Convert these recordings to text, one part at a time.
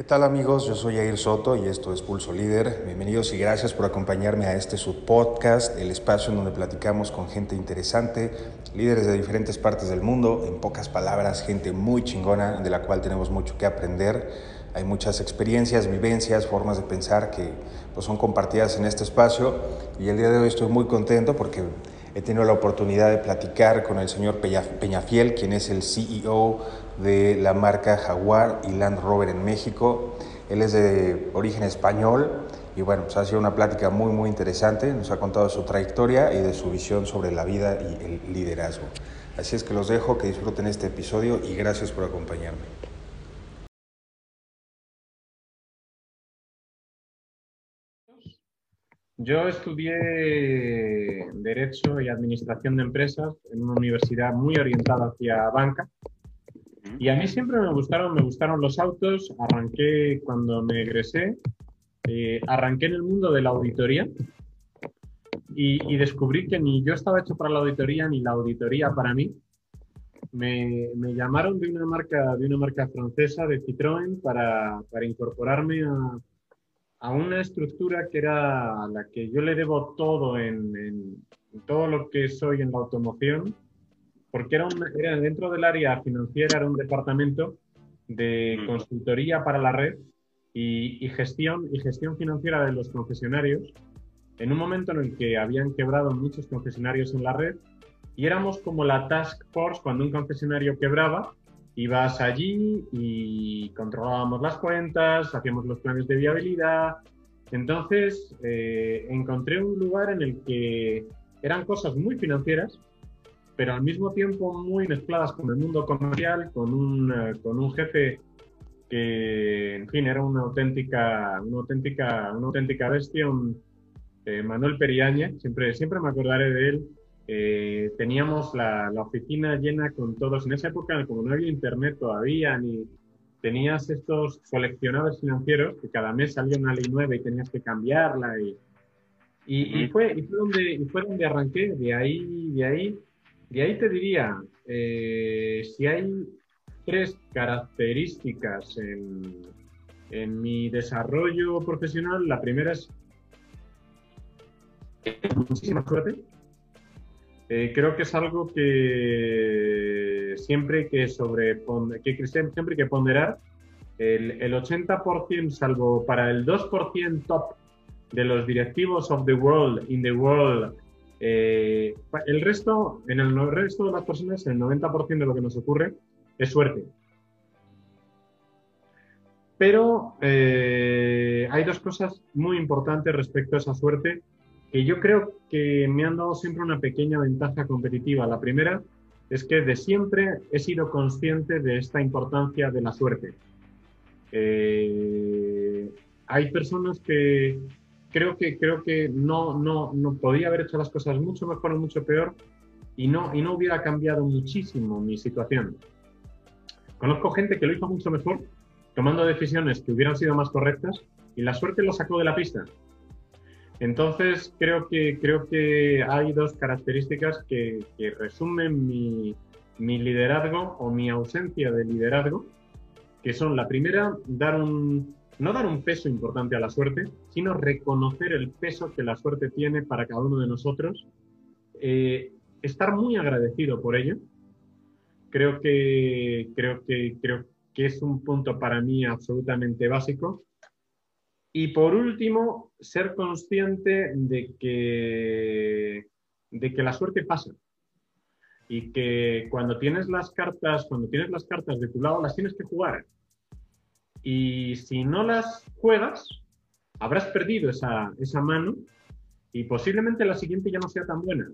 ¿Qué tal amigos? Yo soy Jair Soto y esto es Pulso Líder. Bienvenidos y gracias por acompañarme a este subpodcast, el espacio en donde platicamos con gente interesante, líderes de diferentes partes del mundo, en pocas palabras, gente muy chingona de la cual tenemos mucho que aprender. Hay muchas experiencias, vivencias, formas de pensar que pues, son compartidas en este espacio y el día de hoy estoy muy contento porque he tenido la oportunidad de platicar con el señor Peñafiel, quien es el CEO de la marca Jaguar y Land Rover en México. Él es de origen español y bueno, pues ha sido una plática muy muy interesante. Nos ha contado su trayectoria y de su visión sobre la vida y el liderazgo. Así es que los dejo, que disfruten este episodio y gracias por acompañarme. Yo estudié Derecho y Administración de Empresas en una universidad muy orientada hacia banca y a mí siempre me gustaron, me gustaron los autos. Arranqué cuando me egresé, eh, arranqué en el mundo de la auditoría y, descubrí que ni yo estaba hecho para la auditoría ni la auditoría para mí. Me, me llamaron de una marca, de una marca francesa, de Citroën, para, para incorporarme a, a, una estructura que era la que yo le debo todo en, en todo lo que soy en la automoción porque era, era dentro del área financiera, era un departamento de mm. consultoría para la red y, gestión, y gestión financiera de los concesionarios, en un momento en el que habían quebrado muchos concesionarios en la red y éramos como la task force cuando un concesionario quebraba, ibas allí y controlábamos las cuentas, hacíamos los planes de viabilidad. Entonces eh, encontré un lugar en el que eran cosas muy financieras, pero al mismo tiempo muy mezcladas con el mundo comercial, con un, eh, con un jefe que, en fin, era una auténtica, una auténtica, una auténtica bestia, un, eh, Manuel Periaña, siempre, siempre me acordaré de él. Eh, teníamos la, la, oficina llena con todos. En esa época, como no había internet todavía, ni tenías estos coleccionables financieros que cada mes salía una ley nueva y tenías que cambiarla. Y, y, y fue, y fue, donde, y fue donde arranqué. De ahí, de ahí y ahí te diría, eh, si hay tres características en, mi desarrollo profesional, la primera es muchísima suerte. Eh, creo que es algo que siempre que sobre que siempre que ponderar el, el 80%, salvo para el 2% top de los directivos of the world, in the world, eh, el resto, en el resto de las personas, el 90% de lo que nos ocurre es suerte. Pero eh, hay dos cosas muy importantes respecto a esa suerte que yo creo que me han dado siempre una pequeña ventaja competitiva. La primera es que de siempre he sido consciente de esta importancia de la suerte. Eh, hay personas que creo que, creo que no, no, no podía haber hecho las cosas mucho mejor o mucho peor y no, y no hubiera cambiado muchísimo mi situación. Conozco gente que lo hizo mucho mejor, tomando decisiones que hubieran sido más correctas y la suerte lo sacó de la pista. Entonces, creo que, creo que hay dos características que, que resumen mi, mi liderazgo o mi ausencia de liderazgo, que son la primera, dar un, no dar un peso importante a la suerte, sino reconocer el peso que la suerte tiene para cada uno de nosotros, eh, estar muy agradecido por ello. Creo que, creo, que, creo que es un punto para mí absolutamente básico. Y por último, ser consciente de que, de que la suerte pasa y que cuando tienes las cartas, cuando tienes las cartas de tu lado, las tienes que jugar y si no las juegas, habrás perdido esa, esa mano y posiblemente la siguiente ya no sea tan buena.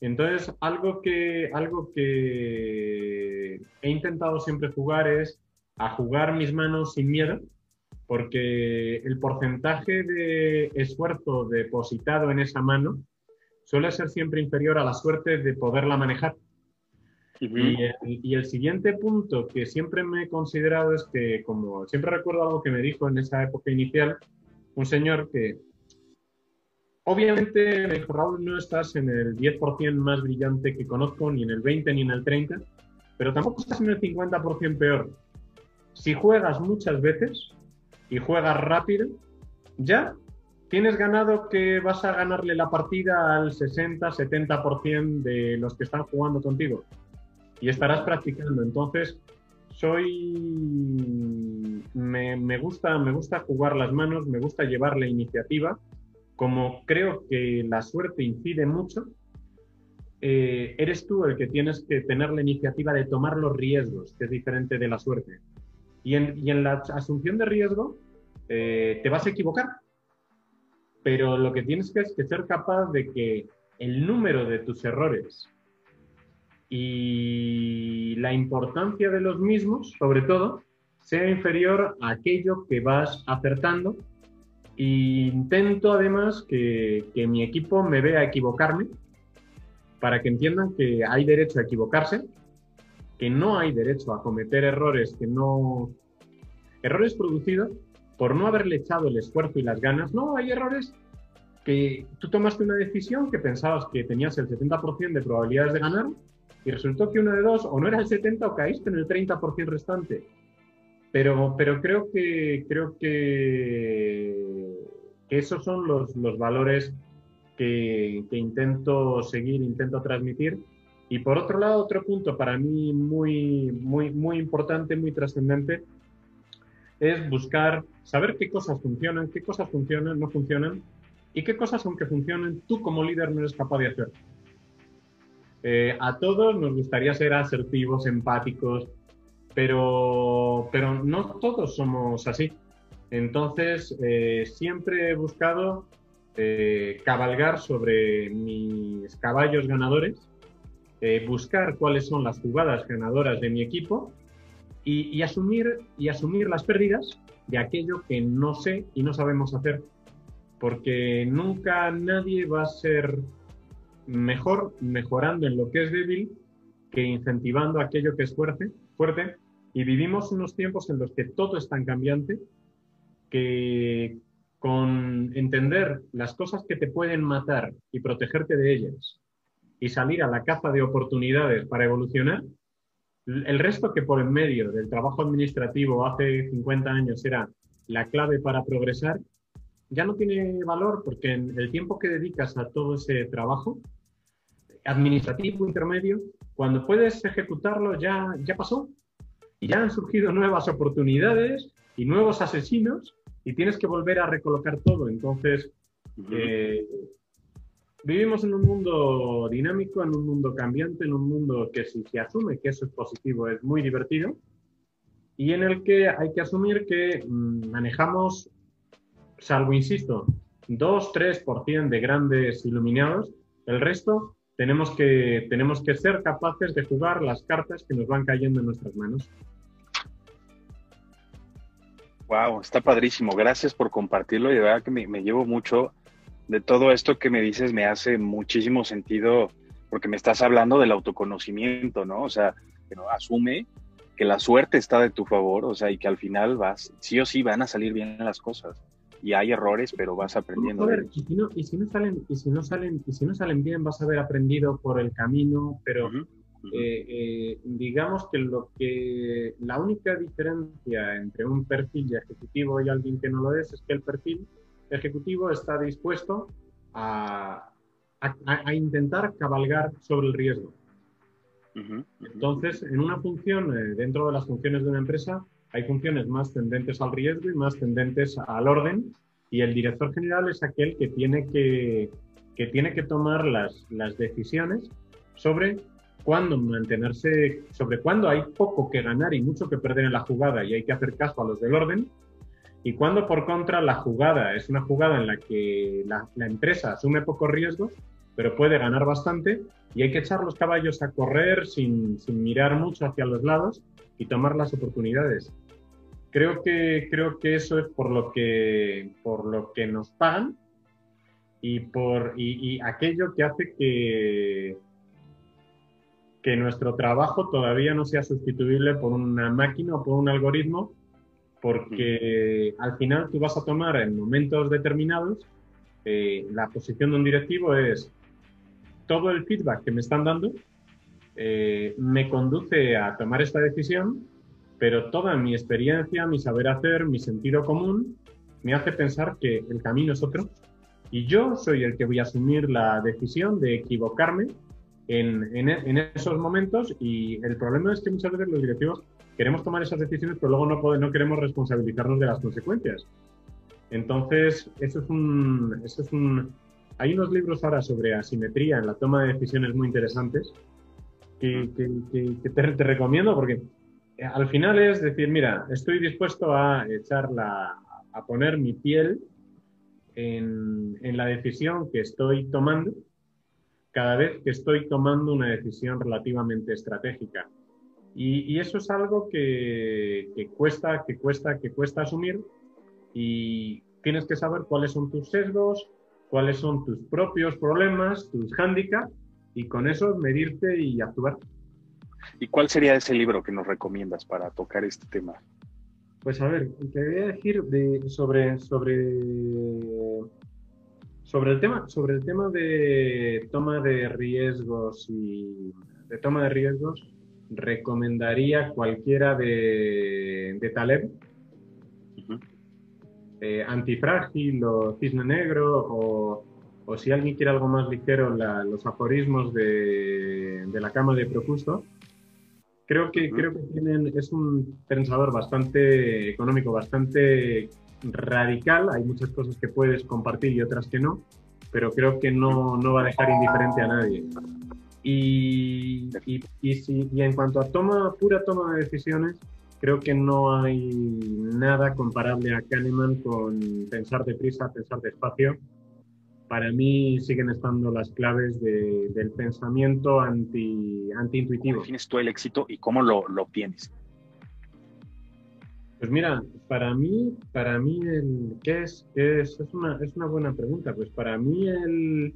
Entonces, algo que, algo que he intentado siempre jugar es a jugar mis manos sin miedo, porque el porcentaje de esfuerzo depositado en esa mano suele ser siempre inferior a la suerte de poderla manejar y, el, siguiente punto que siempre me he considerado es que, como siempre recuerdo algo que me dijo en esa época inicial, un señor que obviamente me dijo, Raúl, no estás en el 10% más brillante que conozco, ni en el 20 ni en el 30, pero tampoco estás en el 50% peor. Si juegas muchas veces, y juegas rápido, ya tienes ganado que vas a ganarle la partida al 60-70% de los que están jugando contigo y estarás practicando. Entonces, soy. Me, gusta, me gusta jugar las manos, me gusta llevar la iniciativa. Como creo que la suerte incide mucho, eh, eres tú el que tienes que tener la iniciativa de tomar los riesgos, que es diferente de la suerte. Y en, la asunción de riesgo, eh, te vas a equivocar. Pero lo que tienes que es que ser capaz de que el número de tus errores y la importancia de los mismos, sobre todo, sea inferior a aquello que vas acertando. E intento además que, que mi equipo me vea equivocarme para que entiendan que hay derecho a equivocarse, que no hay derecho a cometer errores que no... Errores producidos por no haberle echado el esfuerzo y las ganas. No, hay errores que tú tomaste una decisión que pensabas que tenías el 70% de probabilidades de ganar y resultó que uno de dos o no era el 70 o caíste en el 30% restante. Pero, pero creo que creo que, esos son los, los valores que, que, intento seguir, intento transmitir. Y por otro lado, otro punto para mí muy, muy, muy importante, muy trascendente, es buscar, saber qué cosas funcionan, qué cosas funcionan, no funcionan, y qué cosas, aunque funcionen, tú como líder no eres capaz de hacer. Eh, a todos nos gustaría ser asertivos, empáticos, pero, pero no todos somos así. Entonces, eh, siempre he buscado eh, cabalgar sobre mis caballos ganadores, buscar cuáles son las jugadas ganadoras de mi equipo y, y, asumir, y asumir las pérdidas de aquello que no sé y no sabemos hacer. Porque nunca nadie va a ser mejor mejorando en lo que es débil que incentivando aquello que es fuerte, fuerte. Y vivimos unos tiempos en los que todo es tan cambiante que con entender las cosas que te pueden matar y protegerte de ellas y salir a la caza de oportunidades para evolucionar, el resto que por en medio del trabajo administrativo hace 50 años era la clave para progresar, ya no tiene valor porque en el tiempo que dedicas a todo ese trabajo administrativo intermedio, cuando puedes ejecutarlo ya, ya pasó. Y ya han surgido nuevas oportunidades y nuevos asesinos y tienes que volver a recolocar todo. Entonces, eh, vivimos en un mundo dinámico, en un mundo cambiante, en un mundo que si se asume que eso es positivo es muy divertido y en el que hay que asumir que mm, manejamos, salvo, insisto, 2-3% de grandes iluminados, el resto tenemos que, tenemos que ser capaces de jugar las cartas que nos van cayendo en nuestras manos. Wow, está padrísimo. Gracias por compartirlo y de verdad que me, llevo mucho de todo esto que me dices. Me hace muchísimo sentido porque me estás hablando del autoconocimiento, ¿no? O sea, que no asume que la suerte está de tu favor, o sea, y que al final vas, sí o sí van a salir bien las cosas y hay errores, pero vas aprendiendo. y, si no, y si no salen, y si no salen, y si no salen bien, vas a haber aprendido por el camino, pero eh, eh, digamos que lo que la única diferencia entre un perfil de ejecutivo y alguien que no lo es es que el perfil ejecutivo está dispuesto a, a, intentar cabalgar sobre el riesgo. Entonces, en una función, eh, dentro de las funciones de una empresa, hay funciones más tendentes al riesgo y más tendentes al orden y el director general es aquel que tiene que, que, tiene que tomar las, las decisiones sobre cuándo mantenerse, sobre cuándo hay poco que ganar y mucho que perder en la jugada y hay que hacer caso a los del orden, y cuando por contra la jugada es una jugada en la que la, empresa asume pocos riesgos, pero puede ganar bastante y hay que echar los caballos a correr sin, sin mirar mucho hacia los lados y tomar las oportunidades. Creo que, creo que eso es por lo que, por lo que nos pagan y por y, aquello que hace que, que nuestro trabajo todavía no sea sustituible por una máquina o por un algoritmo, porque al final tú vas a tomar en momentos determinados, eh, la posición de un directivo es todo el feedback que me están dando eh, me conduce a tomar esta decisión pero toda mi experiencia, mi saber hacer, mi sentido común, me hace pensar que el camino es otro y yo soy el que voy a asumir la decisión de equivocarme en, en, esos momentos y el problema es que muchas veces los directivos queremos tomar esas decisiones pero luego no, no queremos responsabilizarnos de las consecuencias. Entonces, eso es un, eso es un... Hay unos libros ahora sobre asimetría en la toma de decisiones muy interesantes que, que, te, te recomiendo porque eh, al final es decir, mira, estoy dispuesto a echar la, a poner mi piel en, en, la decisión que estoy tomando cada vez que estoy tomando una decisión relativamente estratégica. Y, y eso es algo que, que, cuesta, que cuesta, que cuesta asumir y tienes que saber cuáles son tus sesgos, cuáles son tus propios problemas, tus hándicaps y con eso medirte y actuar. ¿Y cuál sería ese libro que nos recomiendas para tocar este tema? Pues a ver, te voy a decir de, sobre, sobre, sobre, el tema, sobre el tema de toma de riesgos y de toma de riesgos, recomendaría cualquiera de, de Taleb, eh, Antifrágil o Cisne Negro o, o, si alguien quiere algo más ligero, los aforismos de, de la cama de Procusto Creo que, creo que tienen, es un pensador bastante económico, bastante radical. Hay muchas cosas que puedes compartir y otras que no, pero creo que no, no va a dejar indiferente a nadie. Y, y, y, si, y en cuanto a toma, pura toma de decisiones, creo que no hay nada comparable a Kahneman con pensar deprisa, pensar despacio para mí siguen estando las claves del pensamiento anti, anti-intuitivo. ¿Cómo defines tú el éxito y cómo lo, lo obtienes? Pues mira, para mí, para mí el, ¿qué es? es? Es, una, es una buena pregunta. Pues para mí el,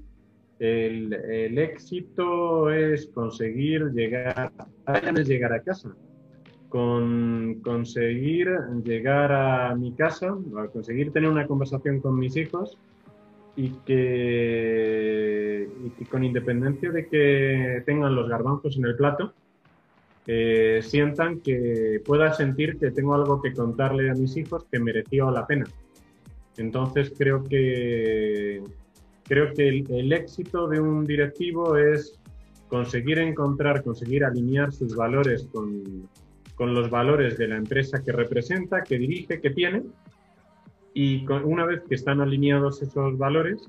el, el éxito es conseguir llegar, llegar a casa. Con conseguir llegar a mi casa, conseguir tener una conversación con mis hijos y que, con independencia de que tengan los garbanzos en el plato, eh, sientan que pueda sentir que tengo algo que contarle a mis hijos que mereció la pena. Entonces creo que creo que el, éxito de un directivo es conseguir encontrar, conseguir alinear sus valores con, con los valores de la empresa que representa, que dirige, que tiene, y una vez que están alineados esos valores,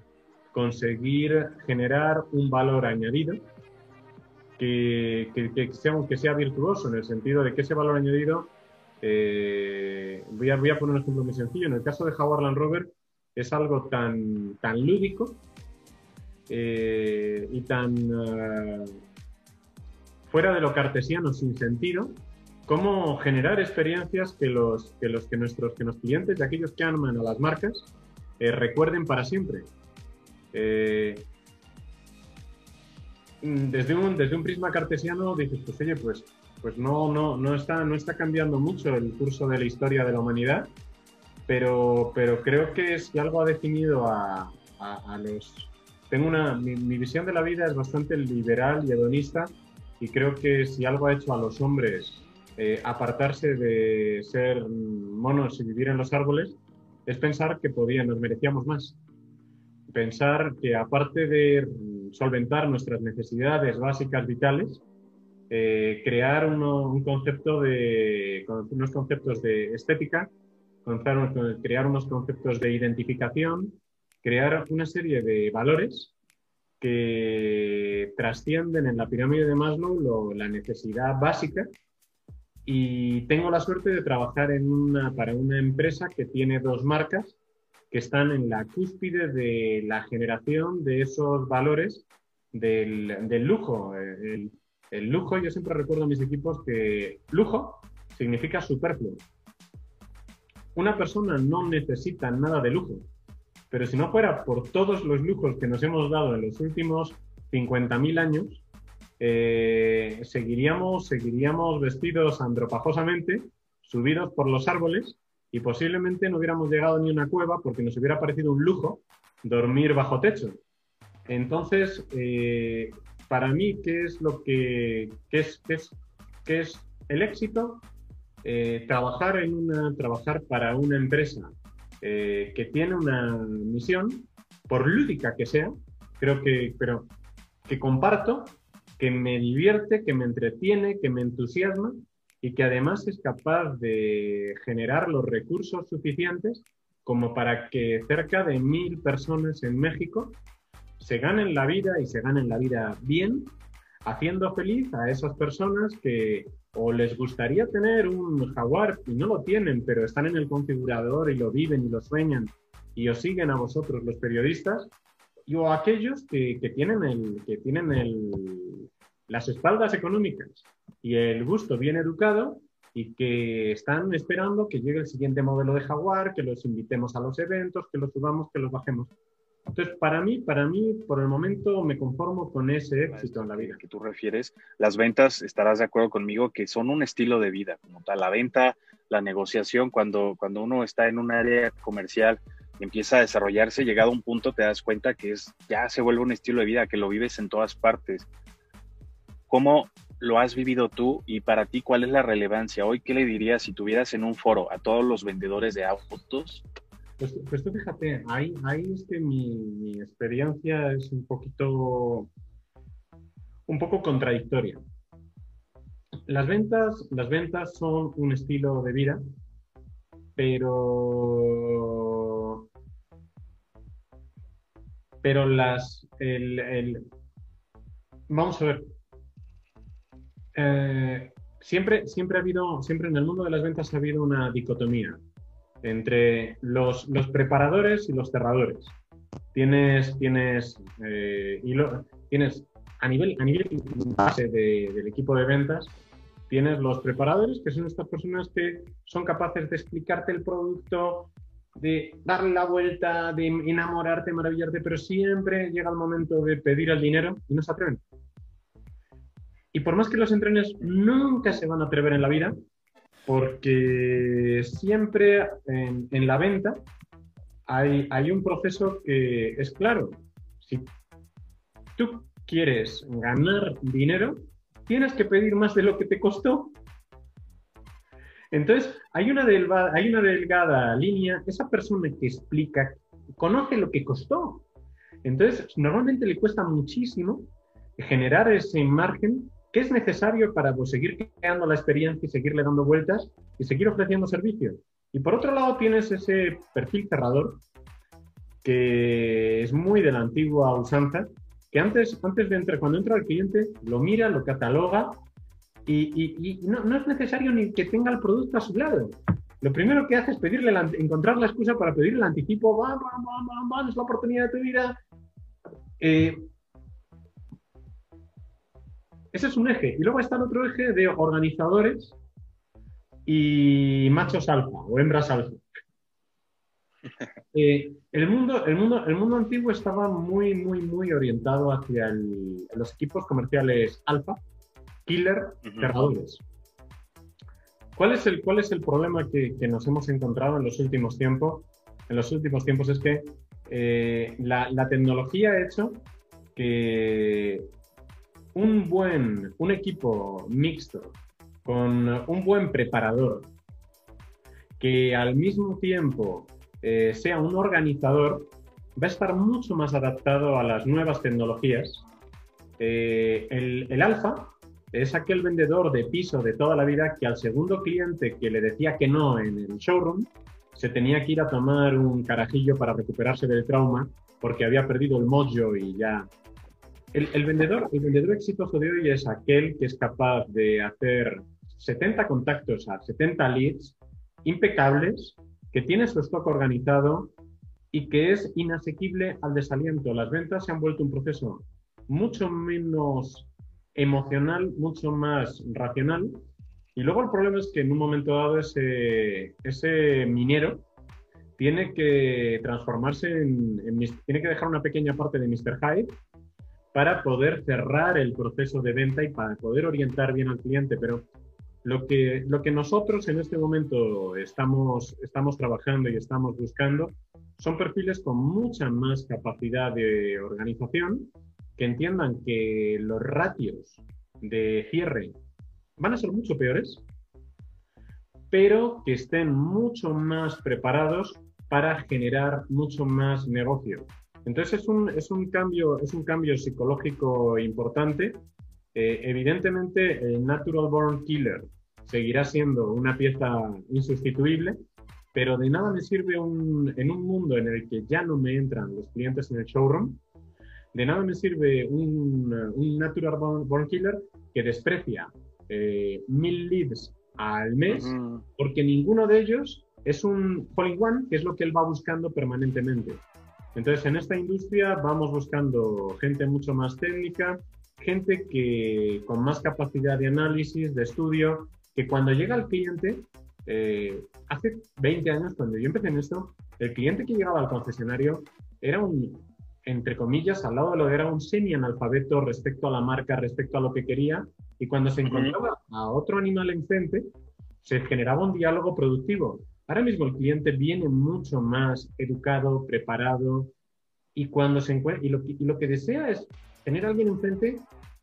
conseguir generar un valor añadido que, que, sea, que sea virtuoso, en el sentido de que ese valor añadido, eh, voy, a, voy a poner un ejemplo muy sencillo, en el caso de Jaguar Land Rover es algo tan, tan lúdico eh, y tan uh, fuera de lo cartesiano, sin sentido, cómo generar experiencias que los que, los, que nuestros que los clientes y aquellos que aman a las marcas eh, recuerden para siempre. Eh, desde, un, desde un prisma cartesiano dices, pues oye, pues, pues no, no, no, está, no está cambiando mucho el curso de la historia de la humanidad, pero, pero creo que si algo ha definido a, a, los... Tengo una, mi visión de la vida es bastante liberal y hedonista y creo que si algo ha hecho a los hombres eh, apartarse de ser monos y vivir en los árboles, es pensar que podía, nos merecíamos más. Pensar que aparte de solventar nuestras necesidades básicas vitales, eh, crear un concepto de, unos conceptos de estética, crear unos conceptos de identificación, crear una serie de valores que trascienden en la pirámide de Maslow la necesidad básica y tengo la suerte de trabajar en una, para una empresa que tiene dos marcas que están en la cúspide de la generación de esos valores del, lujo. El, el, lujo, yo siempre recuerdo a mis equipos que lujo significa superfluo. Una persona no necesita nada de lujo, pero si no fuera por todos los lujos que nos hemos dado en los últimos 50.000 años, eh, seguiríamos, seguiríamos vestidos andropajosamente, subidos por los árboles, y posiblemente no hubiéramos llegado ni a una cueva porque nos hubiera parecido un lujo dormir bajo techo. Entonces, eh, para mí, ¿qué es lo que qué es, qué es, qué es el éxito? eh, trabajar, en una, trabajar para una empresa eh, que tiene una misión, por lúdica que sea, creo que, pero que comparto, que me divierte, que me entretiene, que me entusiasma y que además es capaz de generar los recursos suficientes como para que cerca de mil personas en México se ganen la vida y se ganen la vida bien, haciendo feliz a esas personas que o les gustaría tener un jaguar y no lo tienen, pero están en el configurador y lo viven y lo sueñan y os siguen a vosotros los periodistas, y o aquellos que, que tienen, el, que tienen el, las espaldas económicas y el gusto bien educado y que están esperando que llegue el siguiente modelo de Jaguar, que los invitemos a los eventos, que los subamos, que los bajemos. Entonces, para mí, para mí, por el momento me conformo con ese éxito en la vida. Que tú refieres, las ventas, estarás de acuerdo conmigo, que son un estilo de vida, como tal. La venta, la negociación, cuando, cuando uno está en un área comercial empieza a desarrollarse, llegado a un punto te das cuenta que es, ya se vuelve un estilo de vida, que lo vives en todas partes. ¿Cómo lo has vivido tú y para ti cuál es la relevancia? Hoy, ¿qué le dirías si tuvieras en un foro a todos los vendedores de autos? Pues, pues tú fíjate, ahí, ahí es que mi, mi, experiencia es un poquito, un poco contradictoria. Las ventas, las ventas son un estilo de vida, pero, pero las, el, el, vamos a ver, eh, siempre, siempre ha habido, siempre en el mundo de las ventas ha habido una dicotomía entre los, los preparadores y los cerradores. Tienes, tienes, eh, y lo, tienes a nivel, a nivel base de, del equipo de ventas, tienes los preparadores, que son estas personas que son capaces de explicarte el producto, de darle la vuelta, de enamorarte, maravillarte, pero siempre llega el momento de pedir el dinero y no se atreven. Y por más que los entrenes, nunca se van a atrever en la vida, porque siempre en, la venta hay, hay, un proceso que es claro. Si tú quieres ganar dinero, tienes que pedir más de lo que te costó. Entonces, hay una, delgada, línea, esa persona que explica, conoce lo que costó. Entonces, normalmente le cuesta muchísimo generar ese margen ¿Qué es necesario para pues, seguir creando la experiencia y seguirle dando vueltas y seguir ofreciendo servicios? Y por otro lado tienes ese perfil cerrador que es muy de la antigua usanza, que antes, antes de entrar, cuando entra el cliente, lo mira, lo cataloga y, y, no, no, es necesario ni que tenga el producto a su lado. Lo primero que hace es pedirle encontrar la excusa para pedirle el anticipo, va, va, va, va, es la oportunidad de tu vida. Eh, ese es un eje. Y luego está el otro eje de organizadores y machos alfa o hembras alfa. Eh, el, mundo, el, mundo, el mundo antiguo estaba muy, muy, muy orientado hacia los equipos comerciales alfa, killer, cerradores. ¿Cuál es el, cuál es el problema que, que, nos hemos encontrado en los últimos tiempos? En los últimos tiempos es que eh, la, la, tecnología ha hecho que un buen, un equipo mixto con un buen preparador que al mismo tiempo eh, sea un organizador, va a estar mucho más adaptado a las nuevas tecnologías. Eh, el, el alfa es aquel vendedor de piso de toda la vida que al segundo cliente que le decía que no en el showroom, se tenía que ir a tomar un carajillo para recuperarse del trauma porque había perdido el mojo y ya el, vendedor, el vendedor exitoso de hoy es aquel que es capaz de hacer 70 contactos a 70 leads impecables, que tiene su stock organizado y que es inasequible al desaliento. Las ventas se han vuelto un proceso mucho menos emocional, mucho más racional. Y luego el problema es que en un momento dado ese, ese minero tiene que transformarse en, en, tiene que dejar una pequeña parte de Mr. Hyde para poder cerrar el proceso de venta y para poder orientar bien al cliente. Pero lo que, lo que nosotros en este momento estamos, estamos trabajando y estamos buscando son perfiles con mucha más capacidad de organización, que entiendan que los ratios de cierre van a ser mucho peores, pero que estén mucho más preparados para generar mucho más negocio. Entonces es un, es un, cambio, es un cambio psicológico importante. Eh, evidentemente el Natural Born Killer seguirá siendo una pieza insustituible, pero de nada me sirve un, en un mundo en el que ya no me entran los clientes en el showroom, de nada me sirve un, un Natural Born, Killer que desprecia eh, mil leads al mes, porque ninguno de ellos es un falling one, que es lo que él va buscando permanentemente. Entonces, en esta industria vamos buscando gente mucho más técnica, gente que con más capacidad de análisis, de estudio, que cuando llega el cliente, eh, hace 20 años, cuando yo empecé en esto, el cliente que llegaba al concesionario era un, entre comillas, al lado de lo que era un semi-analfabeto respecto a la marca, respecto a lo que quería, y cuando se encontraba a otro animal enfrente, se generaba un diálogo productivo. Ahora mismo el cliente viene mucho más educado, preparado y cuando se encuentra y lo, que desea es tener a alguien enfrente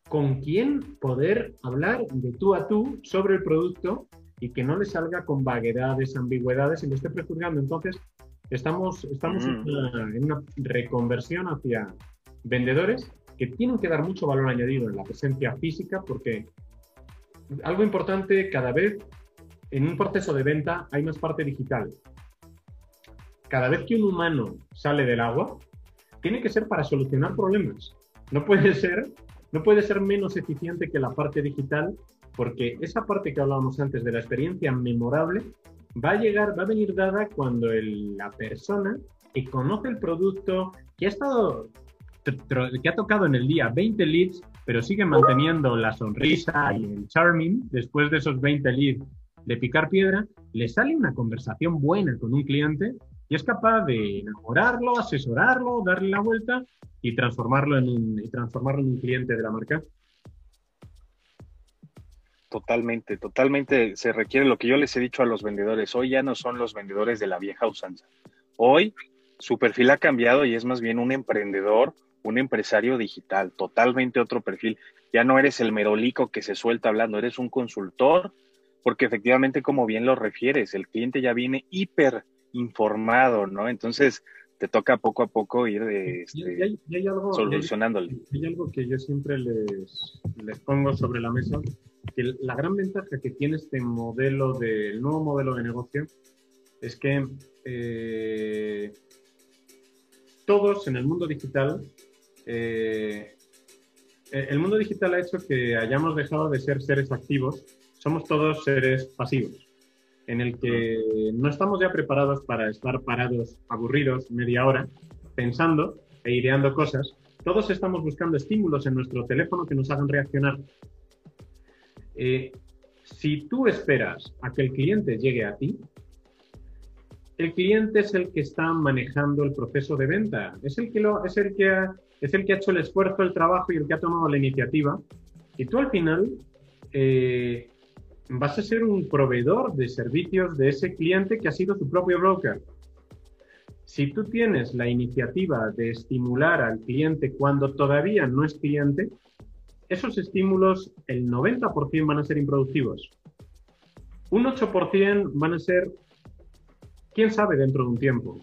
con quien poder hablar de tú a tú sobre el producto y que no le salga con vaguedades, ambigüedades y lo esté prejuzgando. Entonces, estamos, estamos en, en una reconversión hacia vendedores que tienen que dar mucho valor añadido en la presencia física porque algo importante, cada vez en un proceso de venta hay más parte digital. Cada vez que un humano sale del agua, tiene que ser para solucionar problemas. No puede ser, no puede ser menos eficiente que la parte digital, porque esa parte que hablábamos antes de la experiencia memorable va a llegar, va a venir dada cuando la persona que conoce el producto, que ha estado, que ha tocado en el día 20 leads, pero sigue manteniendo la sonrisa y el charming después de esos 20 leads de picar piedra, le sale una conversación buena con un cliente y es capaz de enamorarlo, asesorarlo, darle la vuelta y transformarlo en un, transformarlo en un cliente de la marca. Totalmente, totalmente se requiere lo que yo les he dicho a los vendedores. Hoy ya no son los vendedores de la vieja usanza. Hoy su perfil ha cambiado y es más bien un emprendedor, un empresario digital, totalmente otro perfil. Ya no eres el merolico que se suelta hablando, eres un consultor porque efectivamente, como bien lo refieres, el cliente ya viene hiper informado, ¿no? Entonces, te toca poco a poco ir este, solucionándole. Hay, algo que yo siempre les, les pongo sobre la mesa, que la gran ventaja que tiene este modelo de, nuevo modelo de negocio es que eh, todos en el mundo digital, eh, el mundo digital ha hecho que hayamos dejado de ser seres activos somos todos seres pasivos, en el que no estamos ya preparados para estar parados, aburridos, media hora, pensando e ideando cosas. Todos estamos buscando estímulos en nuestro teléfono que nos hagan reaccionar. Eh, si tú esperas a que el cliente llegue a ti, el cliente es el que está manejando el proceso de venta, es el que, es el que, ha, es el que ha hecho el esfuerzo, el trabajo y el que ha tomado la iniciativa. Y tú al final eh, vas a ser un proveedor de servicios de ese cliente que ha sido su propio broker. Si tú tienes la iniciativa de estimular al cliente cuando todavía no es cliente, esos estímulos, el 90% van a ser improductivos. Un 8% van a ser, quién sabe, dentro de un tiempo.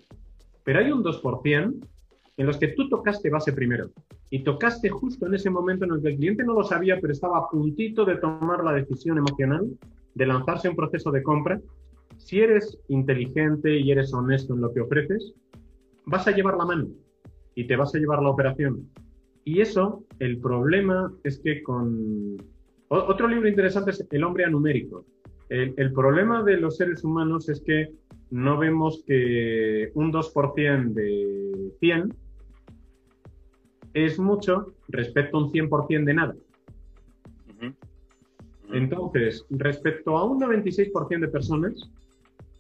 Pero hay un 2% en los que tú tocaste base primero y tocaste justo en ese momento en el que el cliente no lo sabía, pero estaba a puntito de tomar la decisión emocional de lanzarse a un proceso de compra, si eres inteligente y eres honesto en lo que ofreces, vas a llevar la mano y te vas a llevar la operación. Y eso, el problema es que con... Otro libro interesante es El hombre anumérico. El, el problema de los seres humanos es que no vemos que un 2% de 100 es mucho respecto a un 100% de nada. Entonces, respecto a un 96% de personas,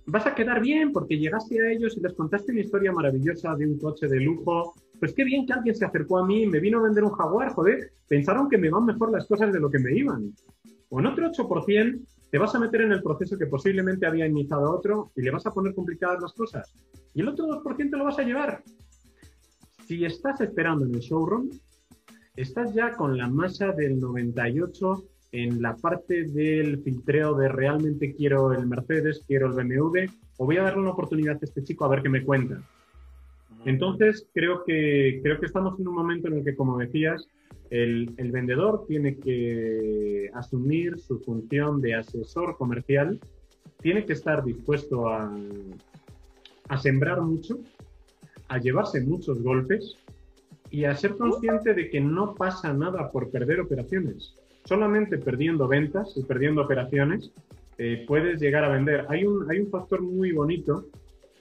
vas a quedar bien porque llegaste a ellos y les contaste una historia maravillosa de un coche de lujo. Pues qué bien que alguien se acercó a mí y me vino a vender un jaguar, joder. Pensaron que me van mejor las cosas de lo que me iban. O en otro 8% te vas a meter en el proceso que posiblemente había iniciado otro y le vas a poner complicadas las cosas. Y el otro 2% lo vas a llevar. Si estás esperando en el showroom, estás ya con la masa del 98 en la parte del filtreo de realmente quiero el Mercedes, quiero el BMW, o voy a darle una oportunidad a este chico a ver qué me cuenta. Entonces, creo que, creo que estamos en un momento en el que, como decías, el, el vendedor tiene que asumir su función de asesor comercial, tiene que estar dispuesto a, a sembrar mucho, a llevarse muchos golpes y a ser consciente de que no pasa nada por perder operaciones. Solamente perdiendo ventas y perdiendo operaciones eh, puedes llegar a vender. Hay un, hay un factor muy bonito.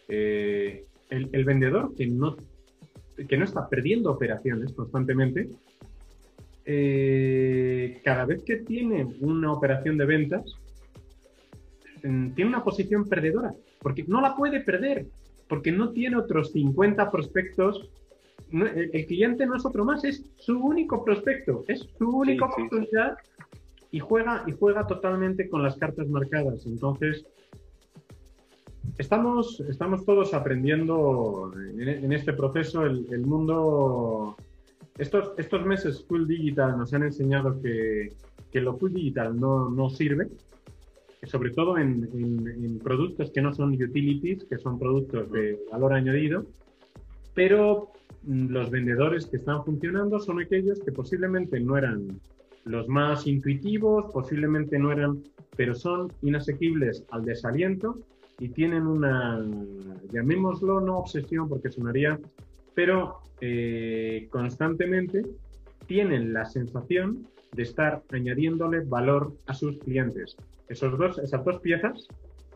Eh, el, vendedor que no, que no está perdiendo operaciones constantemente, eh, cada vez que tiene una operación de ventas, mm, tiene una posición perdedora, porque no la puede perder, porque no tiene otros 50 prospectos. el, cliente no es otro más, es su único prospecto, es su única oportunidad y juega y juega totalmente con las cartas marcadas. Entonces, estamos, estamos todos aprendiendo en, este proceso. El, mundo, estos, estos meses full digital nos han enseñado que, que lo full digital no, no sirve, sobre todo en, productos que no son utilities, que son productos de valor añadido, pero mm, los vendedores que están funcionando son aquellos que posiblemente no eran los más intuitivos posiblemente no eran, pero son inasequibles al desaliento y tienen una, llamémoslo no obsesión porque sonaría, pero eh, constantemente tienen la sensación de estar añadiéndole valor a sus clientes. Esos dos, esas dos piezas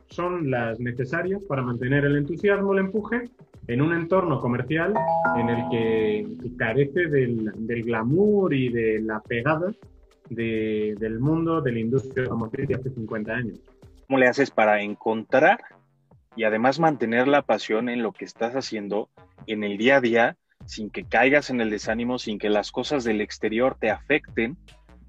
son las necesarias para mantener el entusiasmo, el empuje en un entorno comercial en el que, carece del, del, glamour y de la pegada del mundo de la industria automotriz de hace 50 años. ¿Cómo le haces para encontrar y además mantener la pasión en lo que estás haciendo en el día a día sin que caigas en el desánimo, sin que las cosas del exterior te afecten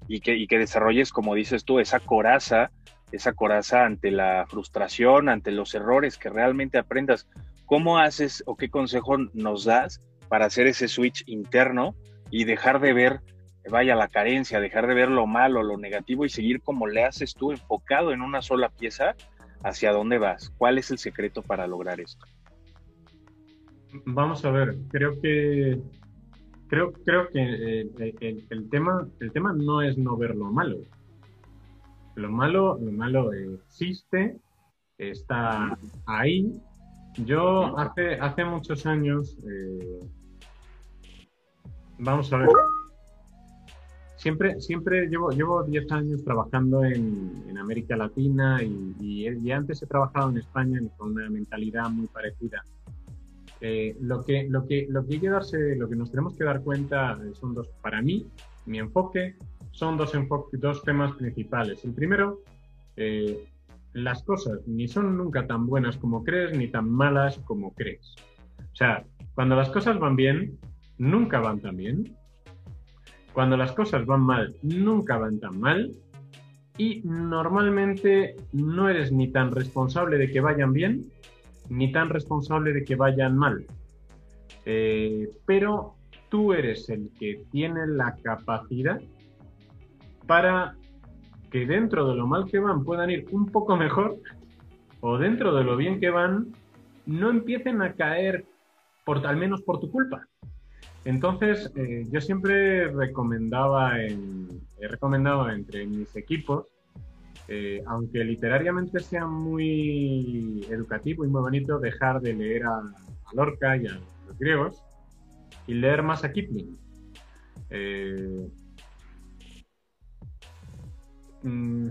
y que, y que desarrolles, como dices tú, esa coraza, esa coraza ante la frustración, ante los errores, que realmente aprendas. ¿Cómo haces o qué consejo nos das para hacer ese switch interno y dejar de ver vaya la carencia, dejar de ver lo malo, lo negativo y seguir como le haces tú, enfocado en una sola pieza, hacia dónde vas. ¿Cuál es el secreto para lograr esto? Vamos a ver, creo que creo, creo que eh, el, tema, el tema no es no ver lo malo. Lo malo, lo malo existe, está ahí. Yo hace, hace muchos años, eh, vamos a ver, siempre, siempre llevo, llevo 10 años trabajando en, América Latina y, y, antes he trabajado en España con una mentalidad muy parecida. Eh, lo, que, lo, que, lo, que hay que darse, lo que nos tenemos que dar cuenta son dos, para mí, mi enfoque, son dos, dos temas principales. El primero, eh, las cosas ni son nunca tan buenas como crees, ni tan malas como crees. O sea, cuando las cosas van bien, nunca van tan bien. Cuando las cosas van mal, nunca van tan mal y normalmente no eres ni tan responsable de que vayan bien, ni tan responsable de que vayan mal. Eh, pero tú eres el que tiene la capacidad para que dentro de lo mal que van puedan ir un poco mejor o dentro de lo bien que van no empiecen a caer por al menos por tu culpa. Entonces, eh, yo siempre recomendaba, en, he recomendado entre mis equipos, eh, aunque literariamente sea muy educativo y muy bonito, dejar de leer a, Lorca y a los griegos y leer más a Kipling. Eh, mm,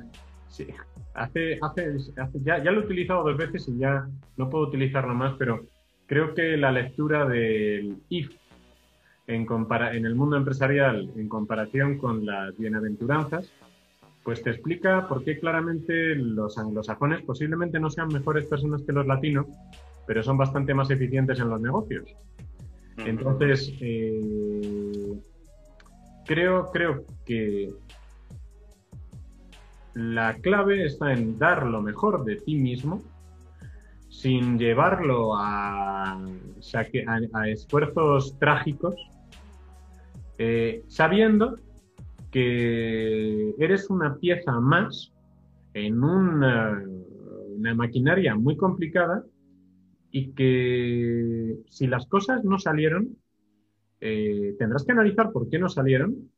sí, hace, hace, ya, ya, lo he utilizado dos veces y ya no puedo utilizarlo más, pero creo que la lectura del IF en, en el mundo empresarial en comparación con las bienaventuranzas, pues te explica por qué claramente los anglosajones posiblemente no sean mejores personas que los latinos, pero son bastante más eficientes en los negocios. Entonces, eh, creo, creo que la clave está en dar lo mejor de ti mismo sin llevarlo a, esfuerzos trágicos eh, sabiendo que eres una pieza más en una, maquinaria muy complicada y que si las cosas no salieron, eh, tendrás que analizar por qué no salieron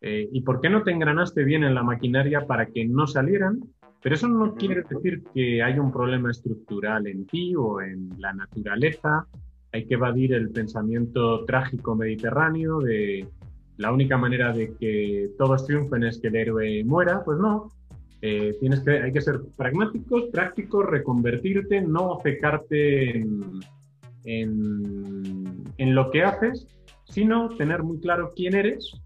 eh, y por qué no te engranaste bien en la maquinaria para que no salieran. Pero eso no quiere decir que hay un problema estructural en ti o en la naturaleza. Hay que evadir el pensamiento trágico mediterráneo de la única manera de que todos triunfen es que el héroe muera. Pues no, eh, tienes que, hay que ser pragmáticos, prácticos, reconvertirte, no ofecarte en, en, lo que haces, sino tener muy claro quién eres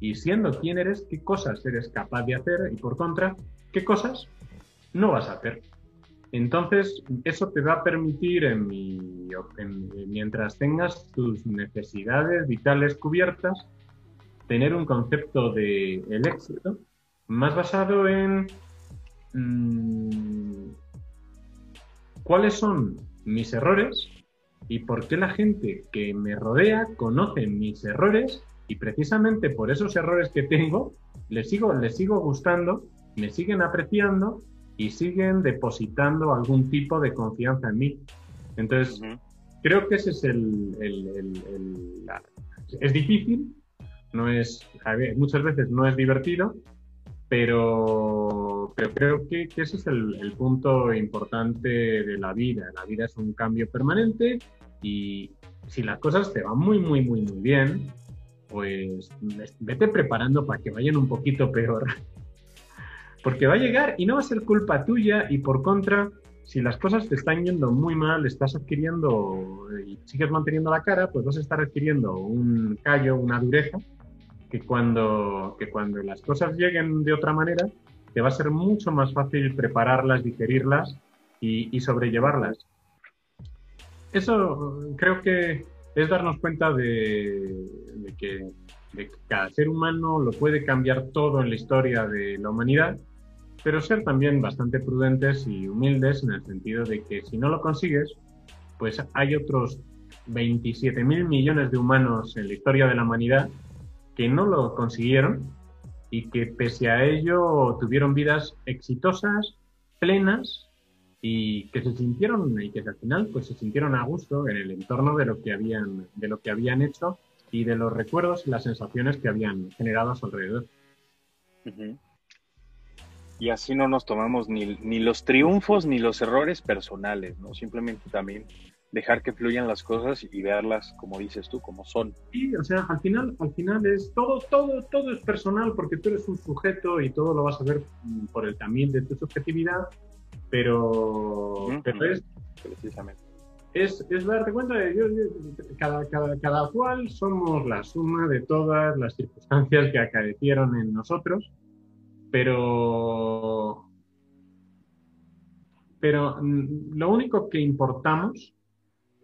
y siendo quién eres, qué cosas eres capaz de hacer y por contra, qué cosas no vas a hacer. Entonces, eso te va a permitir, en mientras tengas tus necesidades vitales cubiertas, tener un concepto de el éxito más basado en mm, cuáles son mis errores y por qué la gente que me rodea conoce mis errores y precisamente por esos errores que tengo les sigo, les sigo gustando, me siguen apreciando y siguen depositando algún tipo de confianza en mí. Entonces, creo que ese es el, es difícil, no es, muchas veces no es divertido, pero, creo que, ese es el, punto importante de la vida. La vida es un cambio permanente y si las cosas te van muy, muy, muy, muy bien, pues vete preparando para que vayan un poquito peor. Porque va a llegar y no va a ser culpa tuya y por contra, si las cosas te están yendo muy mal, estás adquiriendo y sigues manteniendo la cara, pues vas a estar adquiriendo un callo, una dureza que cuando, que cuando las cosas lleguen de otra manera, te va a ser mucho más fácil prepararlas, digerirlas y, sobrellevarlas. Eso creo que es darnos cuenta de, que, que, cada ser humano lo puede cambiar todo en la historia de la humanidad, pero ser también bastante prudentes y humildes en el sentido de que si no lo consigues, pues hay otros 27 mil millones de humanos en la historia de la humanidad que no lo consiguieron y que pese a ello tuvieron vidas exitosas, plenas y que se sintieron y que al final pues se sintieron a gusto en el entorno de lo que habían de lo que habían hecho y de los recuerdos y las sensaciones que habían generado a su alrededor. Y así no nos tomamos ni, ni los triunfos ni los errores personales, ¿no? Simplemente también dejar que fluyan las cosas y verlas como dices tú, como son. Sí, o sea, al final, al final es todo, todo, todo es personal porque tú eres un sujeto y todo lo vas a ver por el camino de tu subjetividad, pero, es, precisamente. Es, es, darte cuenta de que cada, cada, cada cual somos la suma de todas las circunstancias que acaecieron en nosotros, pero pero mm, lo único que importamos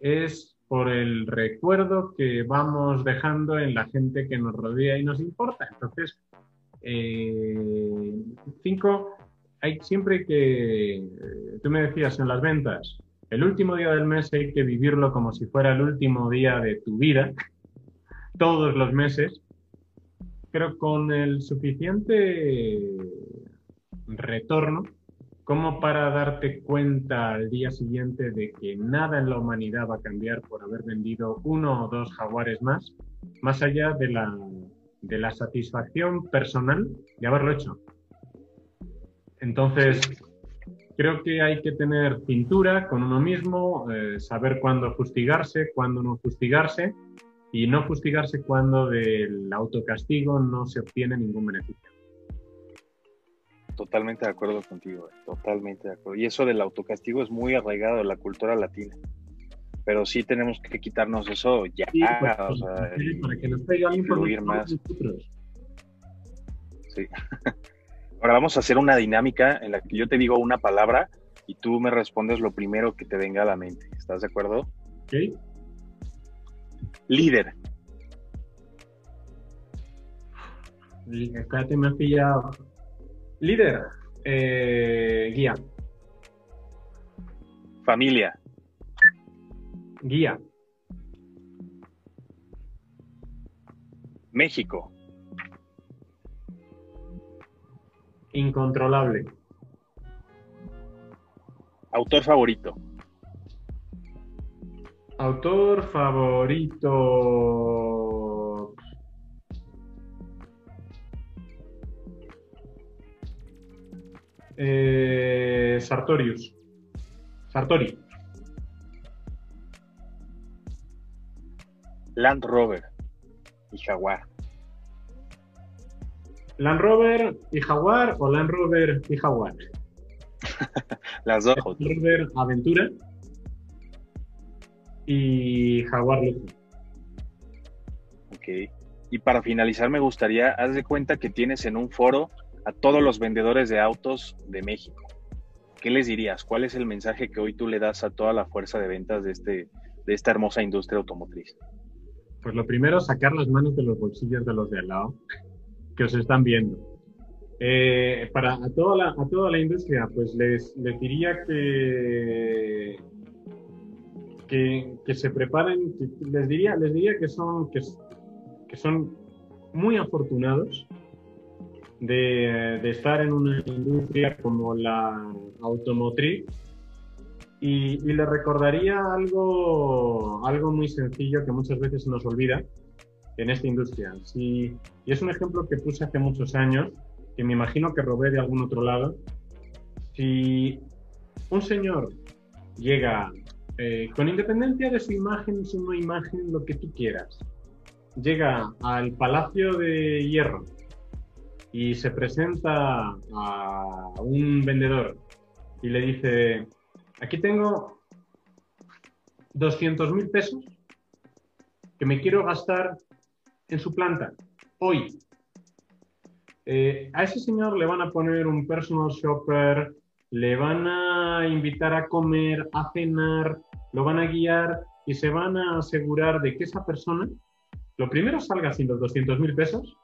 es por el recuerdo que vamos dejando en la gente que nos rodea y nos importa. Entonces, eh, cinco, hay siempre que, tú me decías en las ventas, el último día del mes hay que vivirlo como si fuera el último día de tu vida, todos los meses, pero con el suficiente retorno como para darte cuenta al día siguiente de que nada en la humanidad va a cambiar por haber vendido uno o dos jaguares más, más allá de la, de la satisfacción personal de haberlo hecho. Entonces, creo que hay que tener cintura con uno mismo, eh, saber cuándo fustigarse, cuándo no fustigarse, y no fustigarse cuando del autocastigo no se obtiene ningún beneficio. Totalmente de acuerdo contigo, eh, totalmente de acuerdo. Y eso del autocastigo es muy arraigado en la cultura latina. Pero sí tenemos que quitarnos eso ya, pues, o sea, para que nos fluir más. Sí. Ahora vamos a hacer una dinámica en la que yo te digo una palabra y tú me respondes lo primero que te venga a la mente. ¿Estás de acuerdo? Sí. Líder. Espérate, me has pillado. Líder, eh, guía. Familia. Guía. México. Incontrolable. Autor favorito. Autor favorito. Eh, Sartorius. Sartori. Land Rover y Jaguar. Land Rover y Jaguar o Land Rover y Jaguar. Las dos. Land Rover Aventura y Jaguar Lujo. Ok. Y para finalizar me gustaría, haz de cuenta que tienes en un foro a todos los vendedores de autos de México. ¿Qué les dirías? ¿Cuál es el mensaje que hoy tú le das a toda la fuerza de ventas de, este, de esta hermosa industria automotriz? Pues lo primero, sacar las manos de los bolsillos de los de al lado que os están viendo. Eh, para a toda, la, a toda la industria, pues les, les diría que, que, se preparen, les diría, les diría que son, que, son muy afortunados de, de, estar en una industria como la automotriz y, y le recordaría algo, algo muy sencillo que muchas veces nos olvida en esta industria. Si, y es un ejemplo que puse hace muchos años, que me imagino que robé de algún otro lado. Si un señor llega, eh, con independencia de su imagen, su no imagen, lo que tú quieras, llega al Palacio de Hierro y se presenta a un vendedor y le dice, aquí tengo 200 mil pesos que me quiero gastar en su planta, hoy. Eh, a ese señor le van a poner un personal shopper, le van a invitar a comer, a cenar, lo van a guiar y se van a asegurar de que esa persona, lo primero salga sin los 200 mil pesos,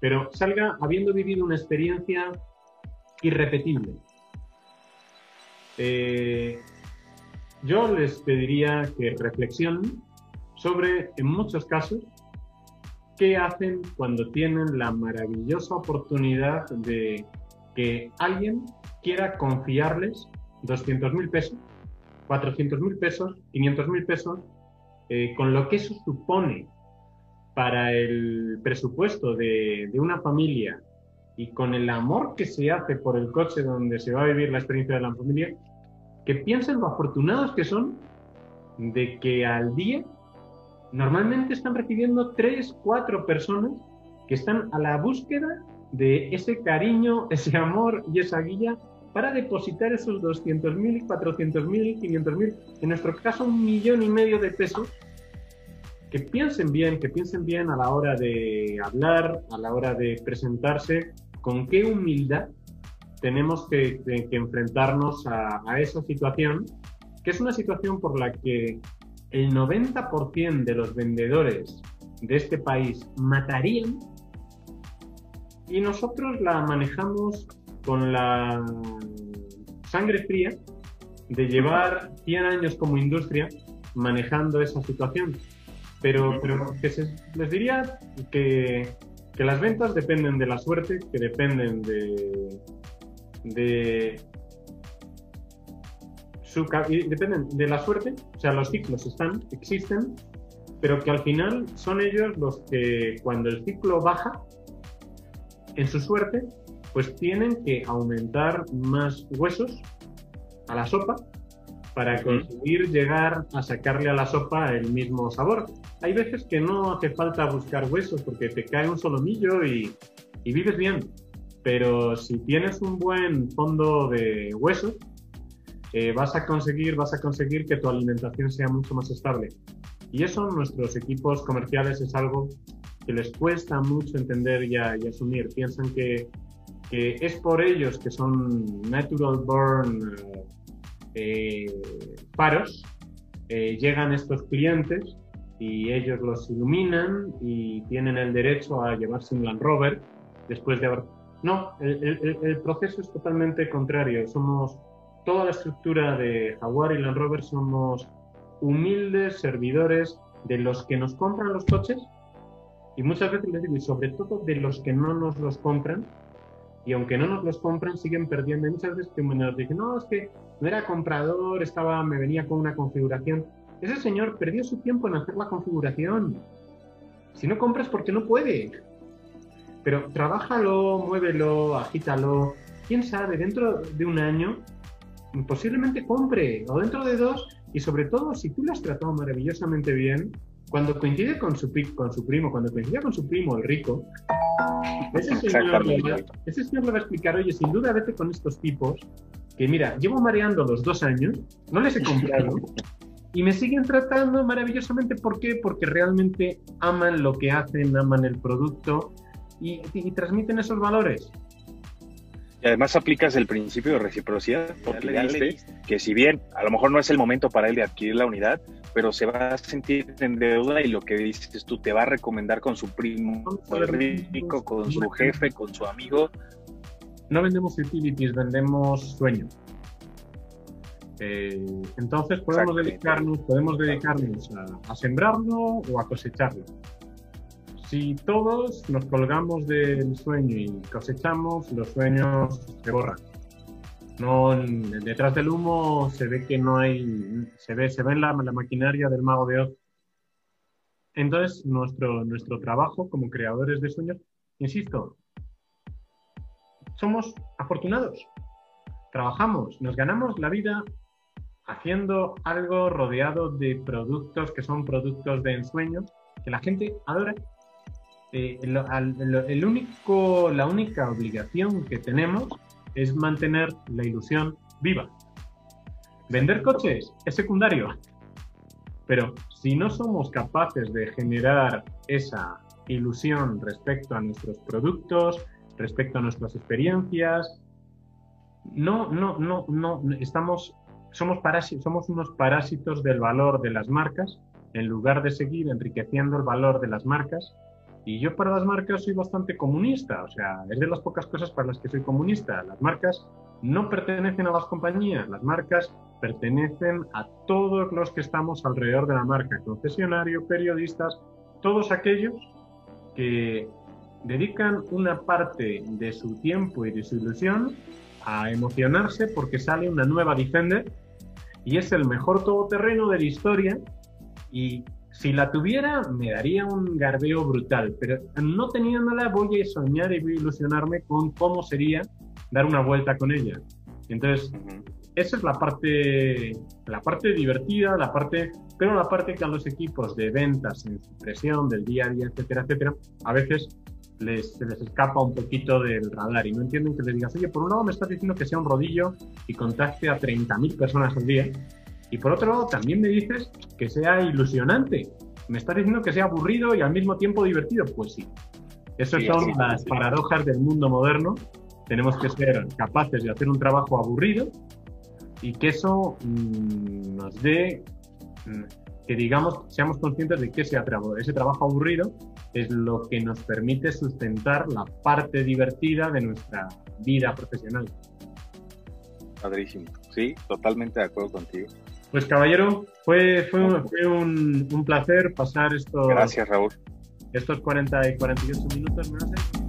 pero salga habiendo vivido una experiencia irrepetible. Eh, yo les pediría que reflexionen sobre, en muchos casos, qué hacen cuando tienen la maravillosa oportunidad de que alguien quiera confiarles 200 mil pesos, 400 mil pesos, 500 mil pesos, eh, con lo que eso supone para el presupuesto de, de, una familia y con el amor que se hace por el coche donde se va a vivir la experiencia de la familia, que piensen lo afortunados que son de que al día normalmente están recibiendo tres, cuatro personas que están a la búsqueda de ese cariño, ese amor y esa guía para depositar esos 200.000, 400.000, 500.000, en nuestro caso un millón y medio de pesos, que piensen bien, que piensen bien a la hora de hablar, a la hora de presentarse, con qué humildad tenemos que, enfrentarnos a esa situación, que es una situación por la que el 90% de los vendedores de este país matarían y nosotros la manejamos con la sangre fría de llevar 100 años como industria manejando esa situación. Pero, pero que se, les diría que, que, las ventas dependen de la suerte, que dependen de, de su, dependen de la suerte, o sea, los ciclos están, existen, pero que al final son ellos los que cuando el ciclo baja, en su suerte, pues tienen que aumentar más huesos a la sopa para conseguir llegar a sacarle a la sopa el mismo sabor. Hay veces que no hace falta buscar huesos porque te cae un solomillo y, y vives bien, pero si tienes un buen fondo de huesos, eh, vas a conseguir, vas a conseguir que tu alimentación sea mucho más estable. Y eso nuestros equipos comerciales es algo que les cuesta mucho entender y, a, y asumir. Piensan que, que, es por ellos que son natural born eh, paros, eh, llegan estos clientes y ellos los iluminan y tienen el derecho a llevarse un Land Rover después de haber... No, el, el, el proceso es totalmente contrario. Somos toda la estructura de Jaguar y Land Rover somos humildes servidores de los que nos compran los coches y muchas veces les digo, y sobre todo de los que no nos los compran, y aunque no nos los compren, siguen perdiendo. Y muchas veces que nos dicen, no, es que no era comprador, estaba, me venía con una configuración. Ese señor perdió su tiempo en hacer la configuración. Si no compras porque no puede. Pero trabájalo, muévelo, agítalo. Quién sabe, dentro de un año posiblemente compre, o dentro de dos, y sobre todo si tú lo has tratado maravillosamente bien, cuando coincide con su, con su primo, cuando coincide con su primo, el rico, ese señor, ese señor le va a explicar, oye, sin duda vete con estos tipos, que mira, llevo mareando los dos años, no les he comprado, y me siguen tratando maravillosamente. ¿Por qué? Porque realmente aman lo que hacen, aman el producto y, transmiten esos valores. Y además aplicas el principio de reciprocidad, porque le diste que si bien a lo mejor no es el momento para él de adquirir la unidad, pero se va a sentir en deuda y lo que dices tú te va a recomendar con su primo, con el rico, con su jefe, con su amigo. No vendemos utilities, vendemos sueño. Eh, entonces podemos dedicarnos, podemos dedicarnos a, sembrarlo o a cosecharlo. Si todos nos colgamos del sueño y cosechamos, los sueños se borran. No, detrás del humo se ve que no hay, se ve, se ve la, la maquinaria del mago de Oz. Entonces, nuestro, nuestro trabajo como creadores de sueños, insisto, somos afortunados. Trabajamos, nos ganamos la vida haciendo algo rodeado de productos que son productos de ensueño que la gente adora. Eh, el, único, la única obligación que tenemos es mantener la ilusión viva. Vender coches es secundario, pero si no somos capaces de generar esa ilusión respecto a nuestros productos, respecto a nuestras experiencias, no, no, no, no, estamos somos, somos unos parásitos del valor de las marcas en lugar de seguir enriqueciendo el valor de las marcas. Y yo para las marcas soy bastante comunista, o sea, es de las pocas cosas para las que soy comunista. Las marcas no pertenecen a las compañías, las marcas pertenecen a todos los que estamos alrededor de la marca, concesionario, periodistas, todos aquellos que dedican una parte de su tiempo y de su ilusión a emocionarse porque sale una nueva Defender y es el mejor todoterreno de la historia y si la tuviera me daría un garbeo brutal, pero no teniéndola voy a soñar y voy a ilusionarme con cómo sería dar una vuelta con ella. Entonces, esa es la parte, la parte divertida, la parte, pero la parte que a los equipos de ventas, en su presión del día a día, etcétera, etcétera, a veces les, se les escapa un poquito del radar y no entienden que les digas, oye, por un lado me estás diciendo que sea un rodillo y contacte a 30.000 personas al día, y por otro lado también me dices que sea ilusionante. Me estás diciendo que sea aburrido y al mismo tiempo divertido. Pues sí. Esas son las paradojas del mundo moderno. Tenemos que ser capaces de hacer un trabajo aburrido y que eso mm, nos dé mm, que digamos, seamos conscientes de que ese, ese trabajo aburrido es lo que nos permite sustentar la parte divertida de nuestra vida profesional. Padrísimo, sí, totalmente de acuerdo contigo. Pues caballero, fue, fue, fue un, un, placer pasar estos... Gracias, Raúl. Estos 40 y 48 minutos, ¿me hace?